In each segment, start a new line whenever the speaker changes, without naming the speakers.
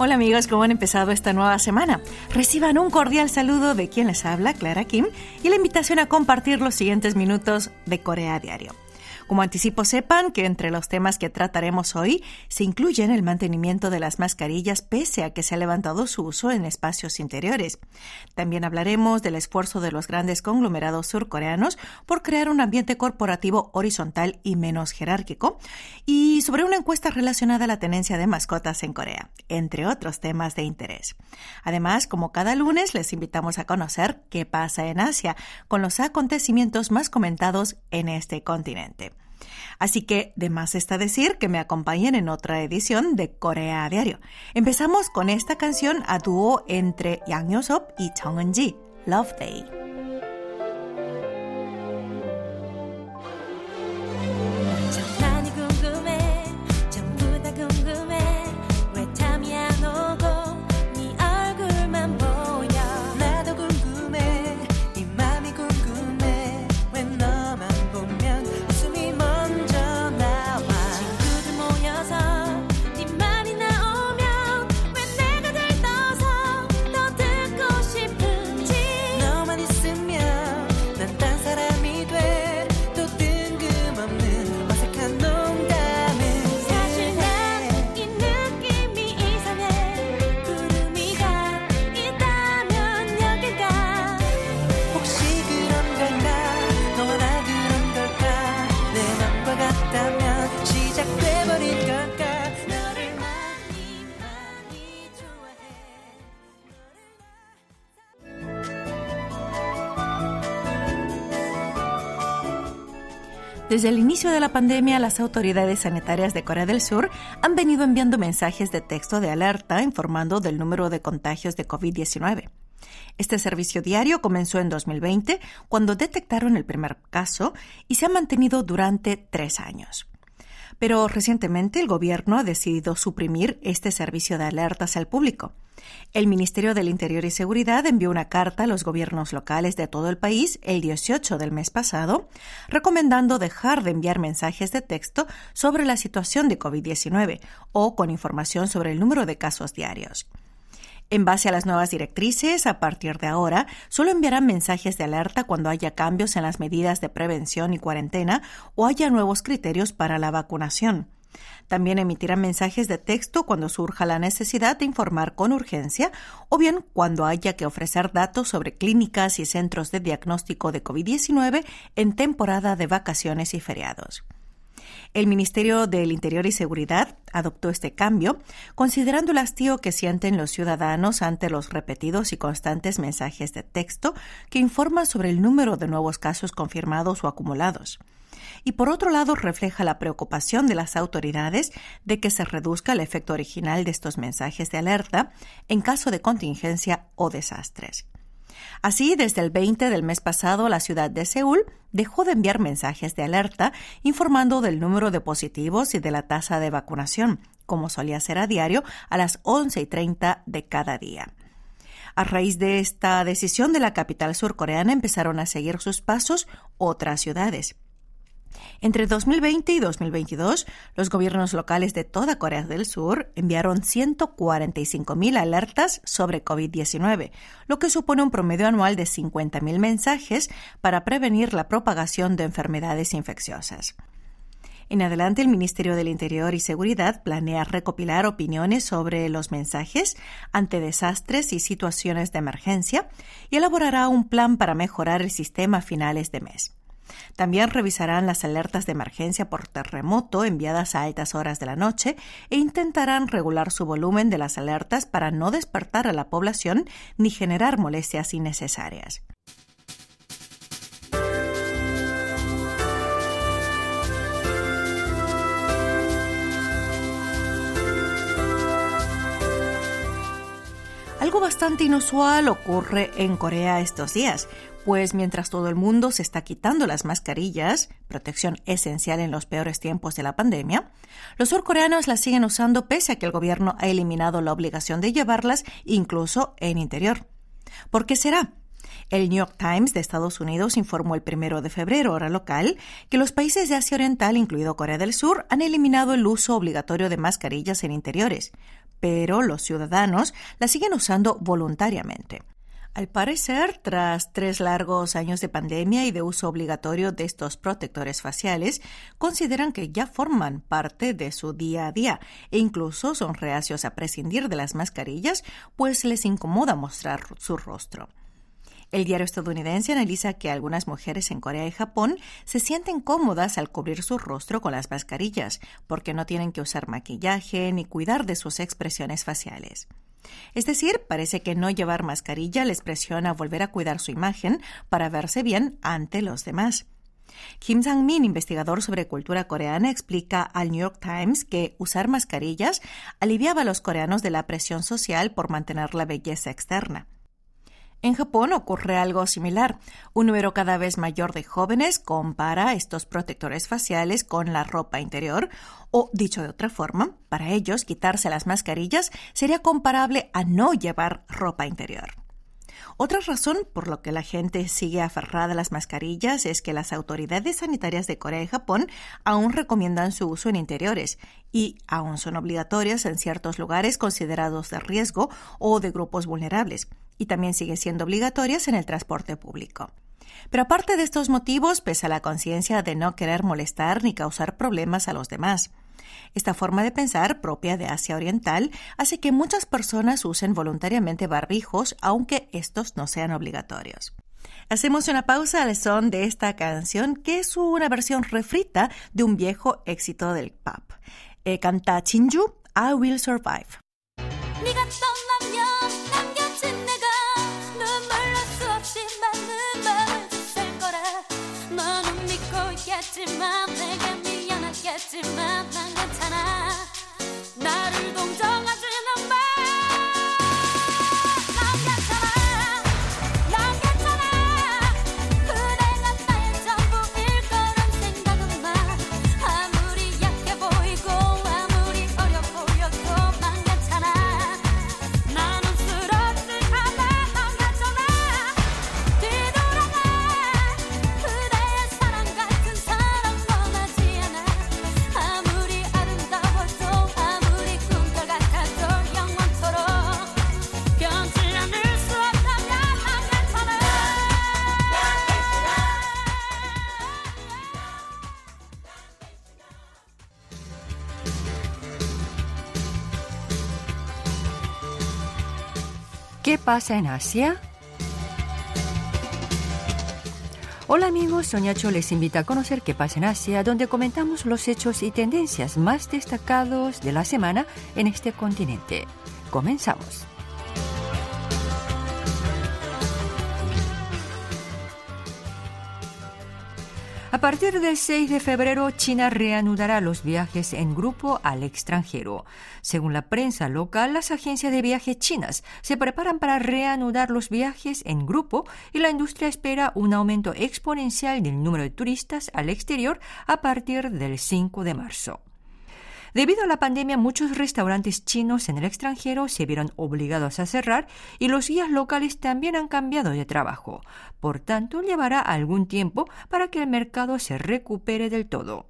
Hola amigos, ¿cómo han empezado esta nueva semana? Reciban un cordial saludo de quien les habla, Clara Kim, y la invitación a compartir los siguientes minutos de Corea Diario. Como anticipo, sepan que entre los temas que trataremos hoy se incluyen el mantenimiento de las mascarillas pese a que se ha levantado su uso en espacios interiores. También hablaremos del esfuerzo de los grandes conglomerados surcoreanos por crear un ambiente corporativo horizontal y menos jerárquico y sobre una encuesta relacionada a la tenencia de mascotas en Corea, entre otros temas de interés. Además, como cada lunes, les invitamos a conocer qué pasa en Asia con los acontecimientos más comentados en este continente. Así que de más está decir que me acompañen en otra edición de Corea Diario. Empezamos con esta canción a dúo entre Yang Yo-sop y Chung Eun-ji, Love Day. Desde el inicio de la pandemia, las autoridades sanitarias de Corea del Sur han venido enviando mensajes de texto de alerta informando del número de contagios de COVID-19. Este servicio diario comenzó en 2020, cuando detectaron el primer caso, y se ha mantenido durante tres años. Pero recientemente el gobierno ha decidido suprimir este servicio de alertas al público. El Ministerio del Interior y Seguridad envió una carta a los gobiernos locales de todo el país el 18 del mes pasado, recomendando dejar de enviar mensajes de texto sobre la situación de COVID-19 o con información sobre el número de casos diarios. En base a las nuevas directrices, a partir de ahora, solo enviarán mensajes de alerta cuando haya cambios en las medidas de prevención y cuarentena o haya nuevos criterios para la vacunación. También emitirán mensajes de texto cuando surja la necesidad de informar con urgencia o bien cuando haya que ofrecer datos sobre clínicas y centros de diagnóstico de COVID-19 en temporada de vacaciones y feriados. El Ministerio del Interior y Seguridad adoptó este cambio, considerando el hastío que sienten los ciudadanos ante los repetidos y constantes mensajes de texto que informan sobre el número de nuevos casos confirmados o acumulados. Y por otro lado, refleja la preocupación de las autoridades de que se reduzca el efecto original de estos mensajes de alerta en caso de contingencia o desastres. Así, desde el 20 del mes pasado, la ciudad de Seúl dejó de enviar mensajes de alerta informando del número de positivos y de la tasa de vacunación, como solía ser a diario a las 11 y 30 de cada día. A raíz de esta decisión de la capital surcoreana empezaron a seguir sus pasos otras ciudades. Entre 2020 y 2022, los gobiernos locales de toda Corea del Sur enviaron 145.000 alertas sobre COVID-19, lo que supone un promedio anual de 50.000 mensajes para prevenir la propagación de enfermedades infecciosas. En adelante, el Ministerio del Interior y Seguridad planea recopilar opiniones sobre los mensajes ante desastres y situaciones de emergencia y elaborará un plan para mejorar el sistema a finales de mes. También revisarán las alertas de emergencia por terremoto enviadas a altas horas de la noche e intentarán regular su volumen de las alertas para no despertar a la población ni generar molestias innecesarias. Algo bastante inusual ocurre en Corea estos días, pues mientras todo el mundo se está quitando las mascarillas, protección esencial en los peores tiempos de la pandemia, los surcoreanos las siguen usando pese a que el gobierno ha eliminado la obligación de llevarlas incluso en interior. ¿Por qué será? El New York Times de Estados Unidos informó el primero de febrero, hora local, que los países de Asia Oriental, incluido Corea del Sur, han eliminado el uso obligatorio de mascarillas en interiores, pero los ciudadanos la siguen usando voluntariamente. Al parecer, tras tres largos años de pandemia y de uso obligatorio de estos protectores faciales, consideran que ya forman parte de su día a día e incluso son reacios a prescindir de las mascarillas, pues les incomoda mostrar su rostro. El diario estadounidense analiza que algunas mujeres en Corea y Japón se sienten cómodas al cubrir su rostro con las mascarillas, porque no tienen que usar maquillaje ni cuidar de sus expresiones faciales. Es decir, parece que no llevar mascarilla les presiona a volver a cuidar su imagen para verse bien ante los demás. Kim Sang-min, investigador sobre cultura coreana, explica al New York Times que usar mascarillas aliviaba a los coreanos de la presión social por mantener la belleza externa. En Japón ocurre algo similar. Un número cada vez mayor de jóvenes compara estos protectores faciales con la ropa interior, o dicho de otra forma, para ellos quitarse las mascarillas sería comparable a no llevar ropa interior. Otra razón por la que la gente sigue aferrada a las mascarillas es que las autoridades sanitarias de Corea y Japón aún recomiendan su uso en interiores y aún son obligatorias en ciertos lugares considerados de riesgo o de grupos vulnerables, y también siguen siendo obligatorias en el transporte público. Pero aparte de estos motivos, pesa la conciencia de no querer molestar ni causar problemas a los demás. Esta forma de pensar, propia de Asia Oriental, hace que muchas personas usen voluntariamente barbijos, aunque estos no sean obligatorios. Hacemos una pausa al son de esta canción, que es una versión refrita de un viejo éxito del pop. Eh, canta Chinju, I Will Survive.
in my
place. Pasa en Asia? Hola amigos, Soñacho les invita a conocer qué pasa en Asia, donde comentamos los hechos y tendencias más destacados de la semana en este continente. Comenzamos. A partir del 6 de febrero, China reanudará los viajes en grupo al extranjero. Según la prensa local, las agencias de viajes chinas se preparan para reanudar los viajes en grupo y la industria espera un aumento exponencial del número de turistas al exterior a partir del 5 de marzo. Debido a la pandemia, muchos restaurantes chinos en el extranjero se vieron obligados a cerrar y los guías locales también han cambiado de trabajo. Por tanto, llevará algún tiempo para que el mercado se recupere del todo.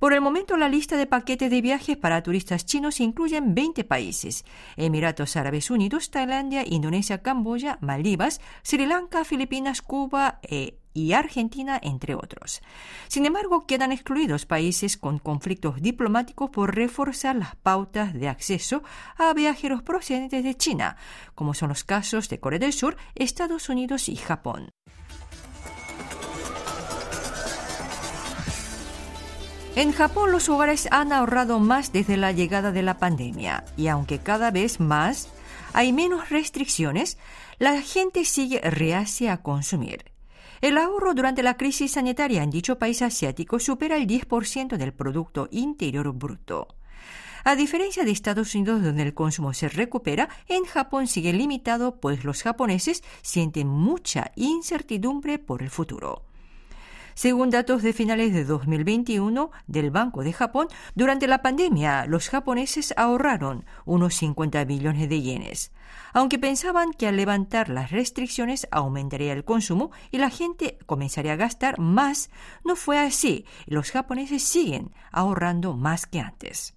Por el momento, la lista de paquetes de viajes para turistas chinos incluye 20 países: Emiratos Árabes Unidos, Tailandia, Indonesia, Camboya, Maldivas, Sri Lanka, Filipinas, Cuba e y Argentina, entre otros. Sin embargo, quedan excluidos países con conflictos diplomáticos por reforzar las pautas de acceso a viajeros procedentes de China, como son los casos de Corea del Sur, Estados Unidos y Japón. En Japón los hogares han ahorrado más desde la llegada de la pandemia y aunque cada vez más hay menos restricciones, la gente sigue reacia a consumir. El ahorro durante la crisis sanitaria en dicho país asiático supera el 10% del Producto Interior Bruto. A diferencia de Estados Unidos, donde el consumo se recupera, en Japón sigue limitado, pues los japoneses sienten mucha incertidumbre por el futuro. Según datos de finales de 2021 del Banco de Japón, durante la pandemia los japoneses ahorraron unos 50 billones de yenes. Aunque pensaban que al levantar las restricciones aumentaría el consumo y la gente comenzaría a gastar más, no fue así. Los japoneses siguen ahorrando más que antes.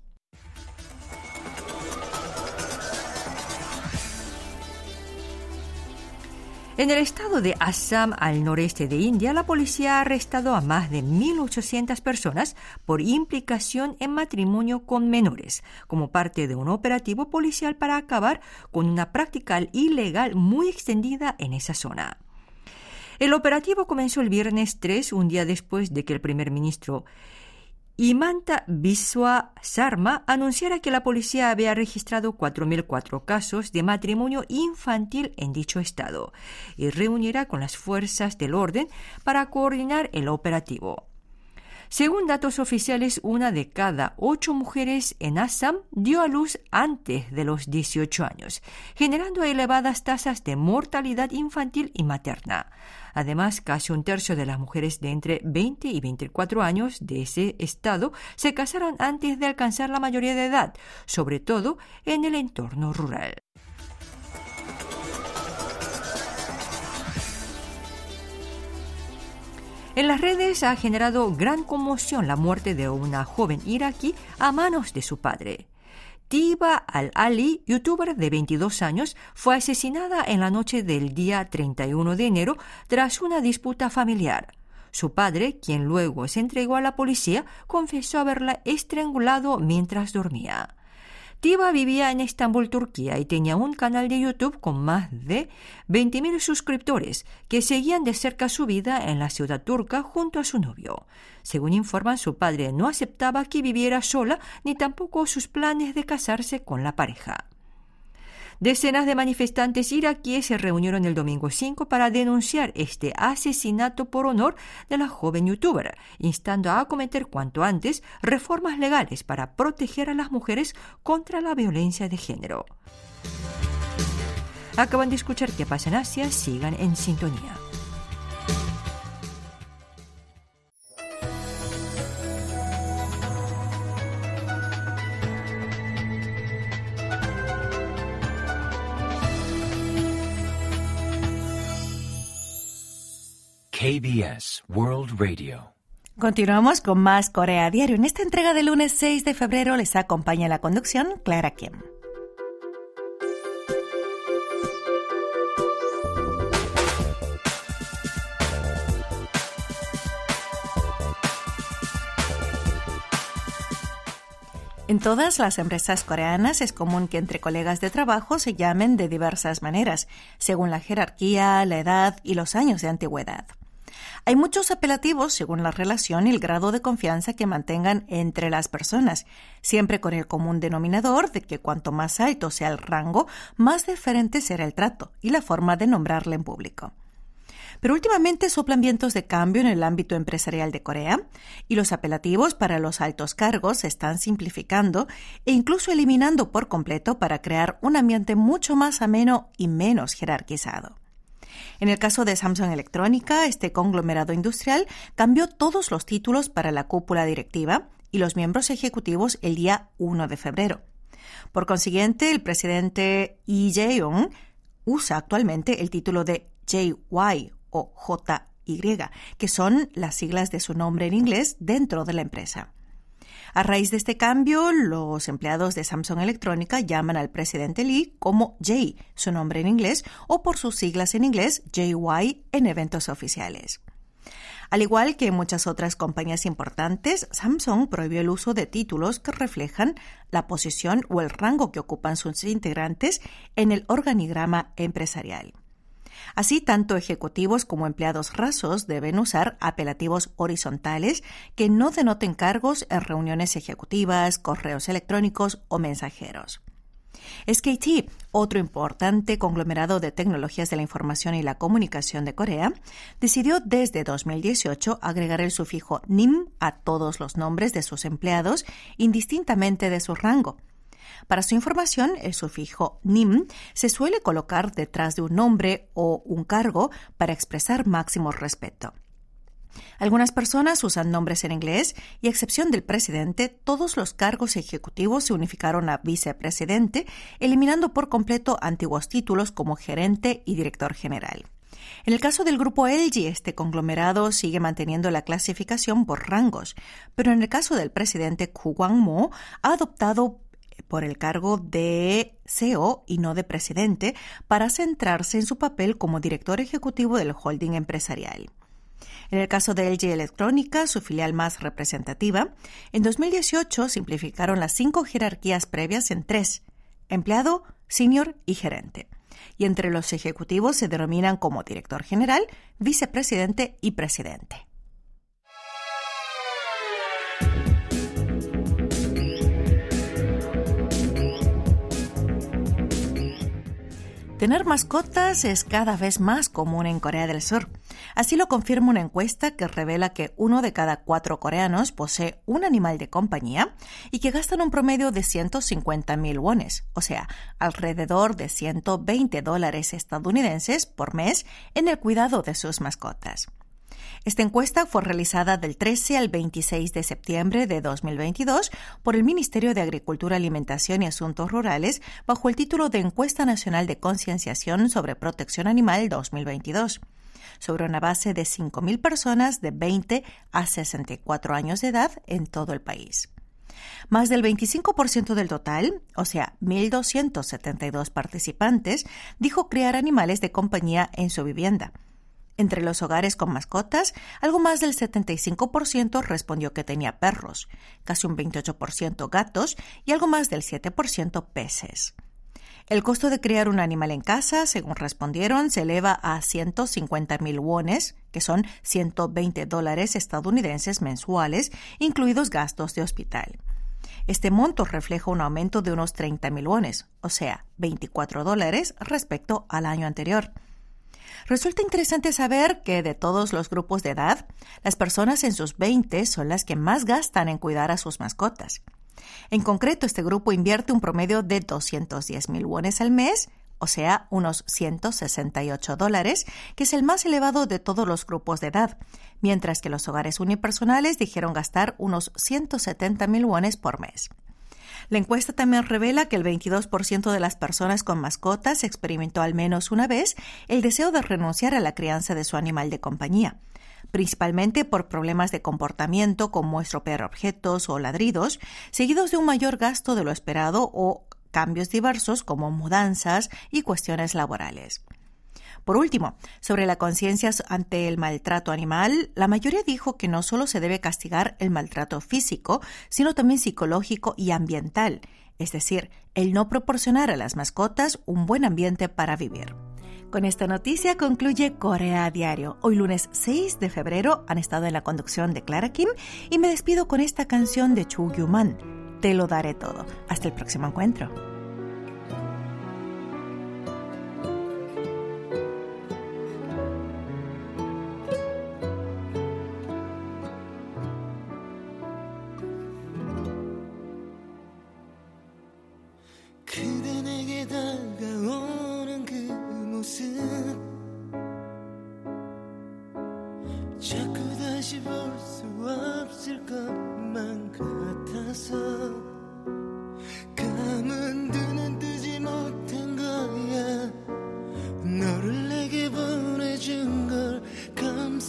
En el estado de Assam, al noreste de India, la policía ha arrestado a más de 1.800 personas por implicación en matrimonio con menores, como parte de un operativo policial para acabar con una práctica ilegal muy extendida en esa zona. El operativo comenzó el viernes 3, un día después de que el primer ministro Imanta Biswa Sarma anunciara que la policía había registrado 4.004 casos de matrimonio infantil en dicho estado y reunirá con las fuerzas del orden para coordinar el operativo. Según datos oficiales, una de cada ocho mujeres en Assam dio a luz antes de los 18 años, generando elevadas tasas de mortalidad infantil y materna. Además, casi un tercio de las mujeres de entre 20 y 24 años de ese estado se casaron antes de alcanzar la mayoría de edad, sobre todo en el entorno rural. En las redes ha generado gran conmoción la muerte de una joven iraquí a manos de su padre. Tiba al-Ali, youtuber de 22 años, fue asesinada en la noche del día 31 de enero tras una disputa familiar. Su padre, quien luego se entregó a la policía, confesó haberla estrangulado mientras dormía. Tiba vivía en Estambul, Turquía, y tenía un canal de YouTube con más de 20.000 suscriptores que seguían de cerca su vida en la ciudad turca junto a su novio. Según informan, su padre no aceptaba que viviera sola ni tampoco sus planes de casarse con la pareja. Decenas de manifestantes iraquíes se reunieron el domingo 5 para denunciar este asesinato por honor de la joven youtuber, instando a acometer cuanto antes reformas legales para proteger a las mujeres contra la violencia de género. Acaban de escuchar qué pasa en Asia, sigan en sintonía.
KBS World Radio.
Continuamos con más Corea Diario. En esta entrega del lunes 6 de febrero les acompaña la conducción Clara Kim. En todas las empresas coreanas es común que entre colegas de trabajo se llamen de diversas maneras, según la jerarquía, la edad y los años de antigüedad. Hay muchos apelativos según la relación y el grado de confianza que mantengan entre las personas, siempre con el común denominador de que cuanto más alto sea el rango, más diferente será el trato y la forma de nombrarle en público. Pero últimamente soplan vientos de cambio en el ámbito empresarial de Corea y los apelativos para los altos cargos se están simplificando e incluso eliminando por completo para crear un ambiente mucho más ameno y menos jerarquizado. En el caso de Samsung Electrónica, este conglomerado industrial cambió todos los títulos para la cúpula directiva y los miembros ejecutivos el día 1 de febrero. Por consiguiente, el presidente Lee Jae-yong usa actualmente el título de JY o JY, que son las siglas de su nombre en inglés dentro de la empresa. A raíz de este cambio, los empleados de Samsung Electrónica llaman al presidente Lee como Jay, su nombre en inglés, o por sus siglas en inglés, JY, en eventos oficiales. Al igual que muchas otras compañías importantes, Samsung prohibió el uso de títulos que reflejan la posición o el rango que ocupan sus integrantes en el organigrama empresarial. Así, tanto ejecutivos como empleados rasos deben usar apelativos horizontales que no denoten cargos en reuniones ejecutivas, correos electrónicos o mensajeros. SKT, otro importante conglomerado de tecnologías de la información y la comunicación de Corea, decidió desde 2018 agregar el sufijo NIM a todos los nombres de sus empleados, indistintamente de su rango, para su información, el sufijo nim se suele colocar detrás de un nombre o un cargo para expresar máximo respeto. Algunas personas usan nombres en inglés y, a excepción del presidente, todos los cargos ejecutivos se unificaron a vicepresidente, eliminando por completo antiguos títulos como gerente y director general. En el caso del grupo LG, este conglomerado sigue manteniendo la clasificación por rangos, pero en el caso del presidente Ku Kwang-mo ha adoptado por el cargo de CEO y no de presidente para centrarse en su papel como director ejecutivo del holding empresarial. En el caso de LG Electrónica, su filial más representativa, en 2018 simplificaron las cinco jerarquías previas en tres, empleado, senior y gerente. Y entre los ejecutivos se denominan como director general, vicepresidente y presidente. Tener mascotas es cada vez más común en Corea del Sur. Así lo confirma una encuesta que revela que uno de cada cuatro coreanos posee un animal de compañía y que gastan un promedio de 150 mil wones, o sea, alrededor de 120 dólares estadounidenses por mes en el cuidado de sus mascotas. Esta encuesta fue realizada del 13 al 26 de septiembre de 2022 por el Ministerio de Agricultura, Alimentación y Asuntos Rurales bajo el título de Encuesta Nacional de Concienciación sobre Protección Animal 2022 sobre una base de 5.000 personas de 20 a 64 años de edad en todo el país. Más del 25% del total, o sea, 1.272 participantes, dijo criar animales de compañía en su vivienda. Entre los hogares con mascotas, algo más del 75% respondió que tenía perros, casi un 28% gatos y algo más del 7% peces. El costo de criar un animal en casa, según respondieron, se eleva a 150 mil wones, que son 120 dólares estadounidenses mensuales, incluidos gastos de hospital. Este monto refleja un aumento de unos 30 mil wones, o sea, 24 dólares respecto al año anterior. Resulta interesante saber que de todos los grupos de edad, las personas en sus 20 son las que más gastan en cuidar a sus mascotas. En concreto, este grupo invierte un promedio de 210 mil wones al mes, o sea, unos 168 dólares, que es el más elevado de todos los grupos de edad, mientras que los hogares unipersonales dijeron gastar unos 170 mil wones por mes. La encuesta también revela que el 22% de las personas con mascotas experimentó al menos una vez el deseo de renunciar a la crianza de su animal de compañía principalmente por problemas de comportamiento como estropear objetos o ladridos, seguidos de un mayor gasto de lo esperado o cambios diversos como mudanzas y cuestiones laborales. Por último, sobre la conciencia ante el maltrato animal, la mayoría dijo que no solo se debe castigar el maltrato físico, sino también psicológico y ambiental, es decir, el no proporcionar a las mascotas un buen ambiente para vivir. Con esta noticia concluye Corea Diario. Hoy lunes 6 de febrero han estado en la conducción de Clara Kim y me despido con esta canción de Chu Man. Te lo daré todo. Hasta el próximo encuentro.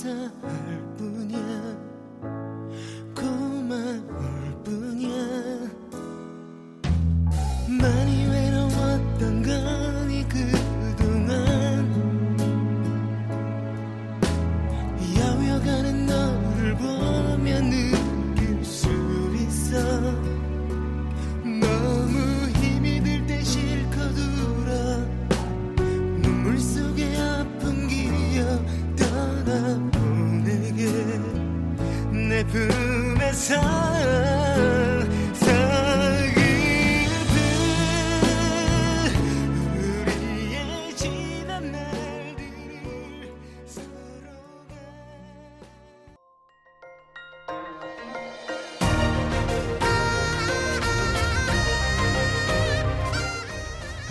desire